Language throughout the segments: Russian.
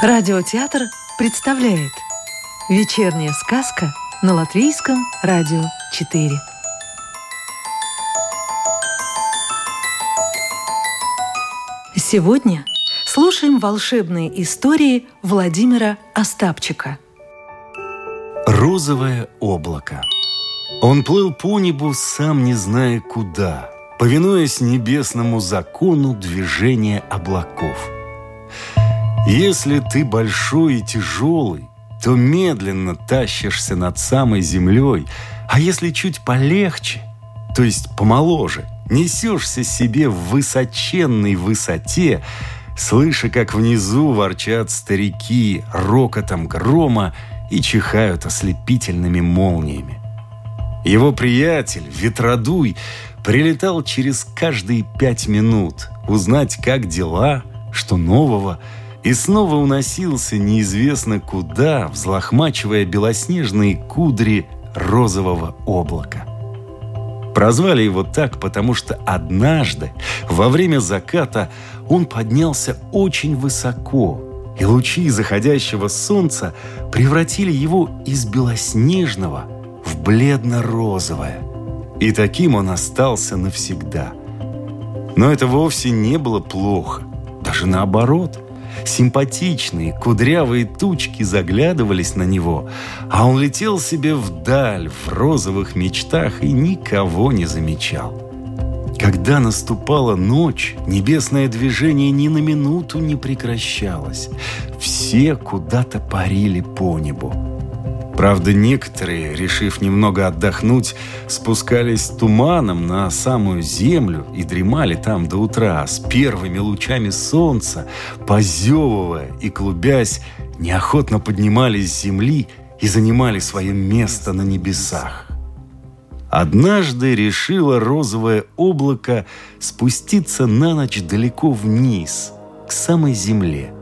Радиотеатр представляет Вечерняя сказка на Латвийском радио 4 Сегодня слушаем волшебные истории Владимира Остапчика. Розовое облако. Он плыл по небу, сам не зная куда, Повинуясь небесному закону движения облаков – если ты большой и тяжелый, то медленно тащишься над самой землей, а если чуть полегче, то есть помоложе, несешься себе в высоченной высоте, слыша, как внизу ворчат старики рокотом грома и чихают ослепительными молниями. Его приятель, Ветродуй, прилетал через каждые пять минут узнать, как дела, что нового – и снова уносился неизвестно куда, взлохмачивая белоснежные кудри розового облака. Прозвали его так, потому что однажды, во время заката, он поднялся очень высоко, и лучи заходящего солнца превратили его из белоснежного в бледно-розовое. И таким он остался навсегда. Но это вовсе не было плохо, даже наоборот – Симпатичные, кудрявые тучки заглядывались на него, а он летел себе вдаль в розовых мечтах и никого не замечал. Когда наступала ночь, небесное движение ни на минуту не прекращалось. Все куда-то парили по небу. Правда, некоторые, решив немного отдохнуть, спускались туманом на самую землю и дремали там до утра с первыми лучами солнца, позевывая и клубясь, неохотно поднимались с земли и занимали свое место на небесах. Однажды решило розовое облако спуститься на ночь далеко вниз, к самой земле –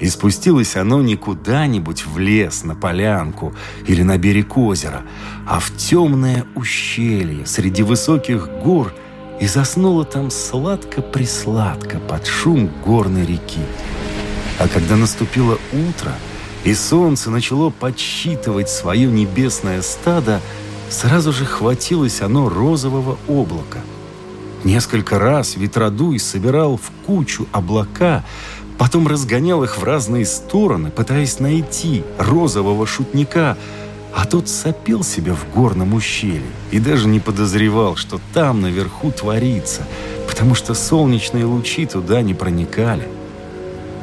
и спустилось оно не куда-нибудь в лес, на полянку или на берег озера, а в темное ущелье среди высоких гор и заснуло там сладко-присладко под шум горной реки. А когда наступило утро, и солнце начало подсчитывать свое небесное стадо, сразу же хватилось оно розового облака. Несколько раз ветродуй собирал в кучу облака, Потом разгонял их в разные стороны, пытаясь найти розового шутника, а тот сопел себе в горном ущелье и даже не подозревал, что там наверху творится, потому что солнечные лучи туда не проникали.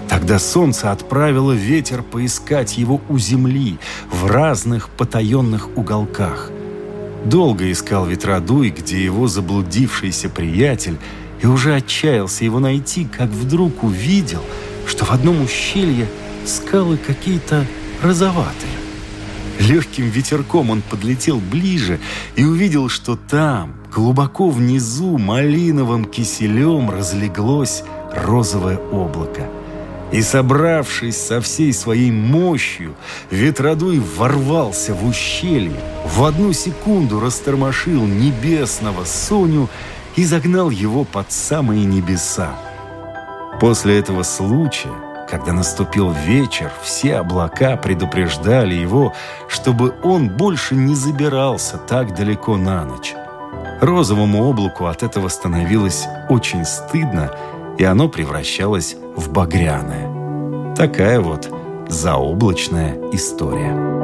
Тогда солнце отправило ветер поискать его у земли в разных потаенных уголках. Долго искал ветродуй, где его заблудившийся приятель, и уже отчаялся его найти, как вдруг увидел — что в одном ущелье скалы какие-то розоватые. Легким ветерком он подлетел ближе и увидел, что там, глубоко внизу, малиновым киселем разлеглось розовое облако. И, собравшись со всей своей мощью, ветродуй ворвался в ущелье, в одну секунду растормошил небесного Соню и загнал его под самые небеса. После этого случая, когда наступил вечер, все облака предупреждали его, чтобы он больше не забирался так далеко на ночь. Розовому облаку от этого становилось очень стыдно, и оно превращалось в багряное. Такая вот заоблачная история.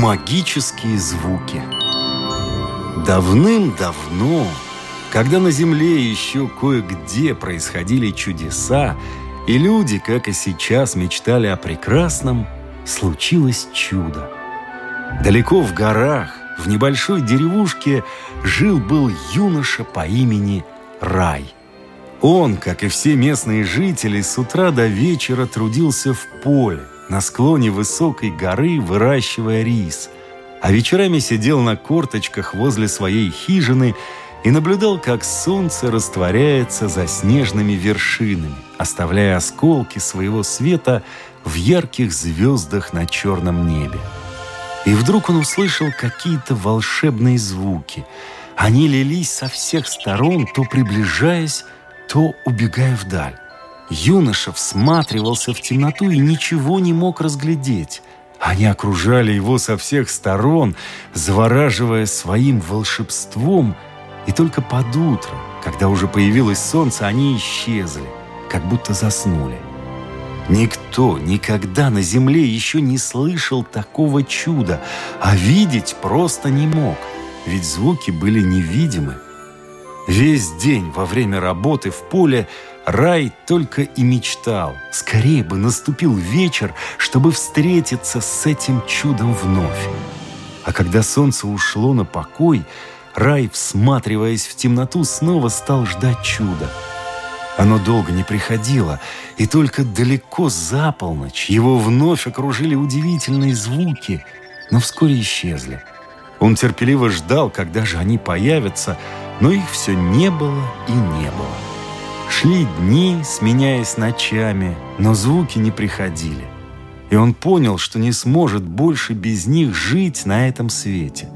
Магические звуки – Давным-давно, когда на Земле еще кое-где происходили чудеса, и люди, как и сейчас, мечтали о прекрасном, случилось чудо. Далеко в горах, в небольшой деревушке, жил-был юноша по имени Рай. Он, как и все местные жители, с утра до вечера трудился в поле, на склоне высокой горы, выращивая рис – а вечерами сидел на корточках возле своей хижины и наблюдал, как солнце растворяется за снежными вершинами, оставляя осколки своего света в ярких звездах на черном небе. И вдруг он услышал какие-то волшебные звуки. Они лились со всех сторон, то приближаясь, то убегая вдаль. Юноша всматривался в темноту и ничего не мог разглядеть. Они окружали его со всех сторон, завораживая своим волшебством, и только под утро, когда уже появилось солнце, они исчезли, как будто заснули. Никто никогда на земле еще не слышал такого чуда, а видеть просто не мог, ведь звуки были невидимы. Весь день во время работы в поле Рай только и мечтал. Скорее бы наступил вечер, чтобы встретиться с этим чудом вновь. А когда солнце ушло на покой, Рай, всматриваясь в темноту, снова стал ждать чуда. Оно долго не приходило, и только далеко за полночь его вновь окружили удивительные звуки, но вскоре исчезли. Он терпеливо ждал, когда же они появятся, но их все не было и не было. Шли дни, сменяясь ночами, но звуки не приходили. И он понял, что не сможет больше без них жить на этом свете.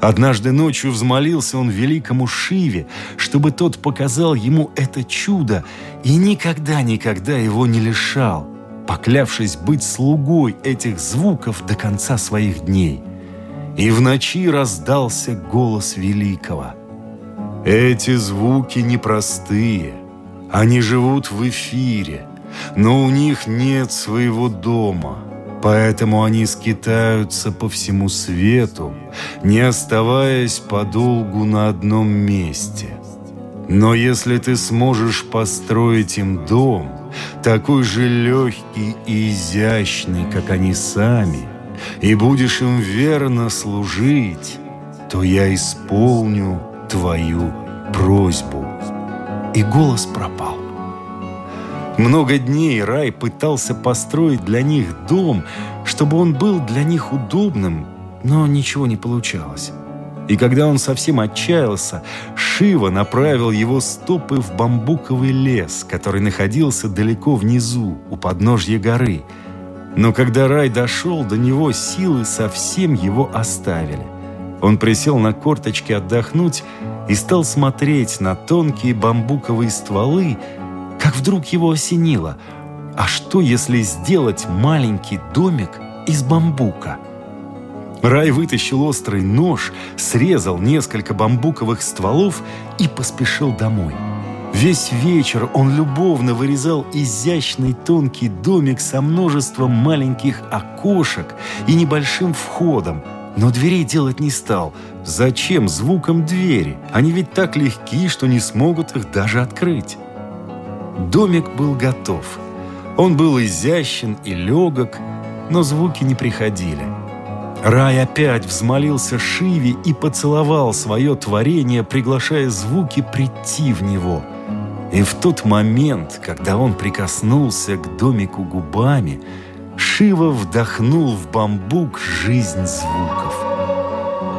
Однажды ночью взмолился он великому Шиве, чтобы тот показал ему это чудо и никогда-никогда его не лишал, поклявшись быть слугой этих звуков до конца своих дней. И в ночи раздался голос великого. «Эти звуки непростые». Они живут в эфире, но у них нет своего дома, поэтому они скитаются по всему свету, не оставаясь подолгу на одном месте. Но если ты сможешь построить им дом, такой же легкий и изящный, как они сами, и будешь им верно служить, то я исполню твою просьбу» и голос пропал. Много дней рай пытался построить для них дом, чтобы он был для них удобным, но ничего не получалось. И когда он совсем отчаялся, Шива направил его стопы в бамбуковый лес, который находился далеко внизу, у подножья горы. Но когда рай дошел до него, силы совсем его оставили. Он присел на корточки отдохнуть и стал смотреть на тонкие бамбуковые стволы, как вдруг его осенило. А что, если сделать маленький домик из бамбука? Рай вытащил острый нож, срезал несколько бамбуковых стволов и поспешил домой. Весь вечер он любовно вырезал изящный тонкий домик со множеством маленьких окошек и небольшим входом – но дверей делать не стал. Зачем звуком двери? Они ведь так легки, что не смогут их даже открыть. Домик был готов. Он был изящен и легок, но звуки не приходили. Рай опять взмолился Шиве и поцеловал свое творение, приглашая звуки прийти в него. И в тот момент, когда он прикоснулся к домику губами, Шива вдохнул в бамбук жизнь звуков.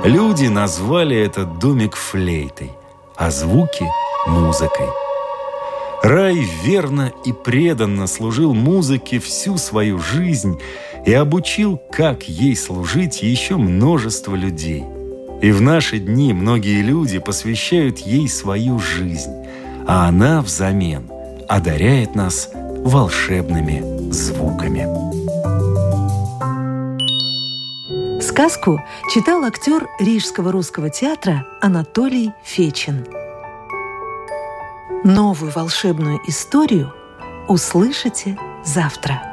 Люди назвали этот домик флейтой, а звуки – музыкой. Рай верно и преданно служил музыке всю свою жизнь и обучил, как ей служить еще множество людей. И в наши дни многие люди посвящают ей свою жизнь, а она взамен одаряет нас волшебными звуками. Сказку читал актер Рижского русского театра Анатолий Фечин. Новую волшебную историю услышите завтра.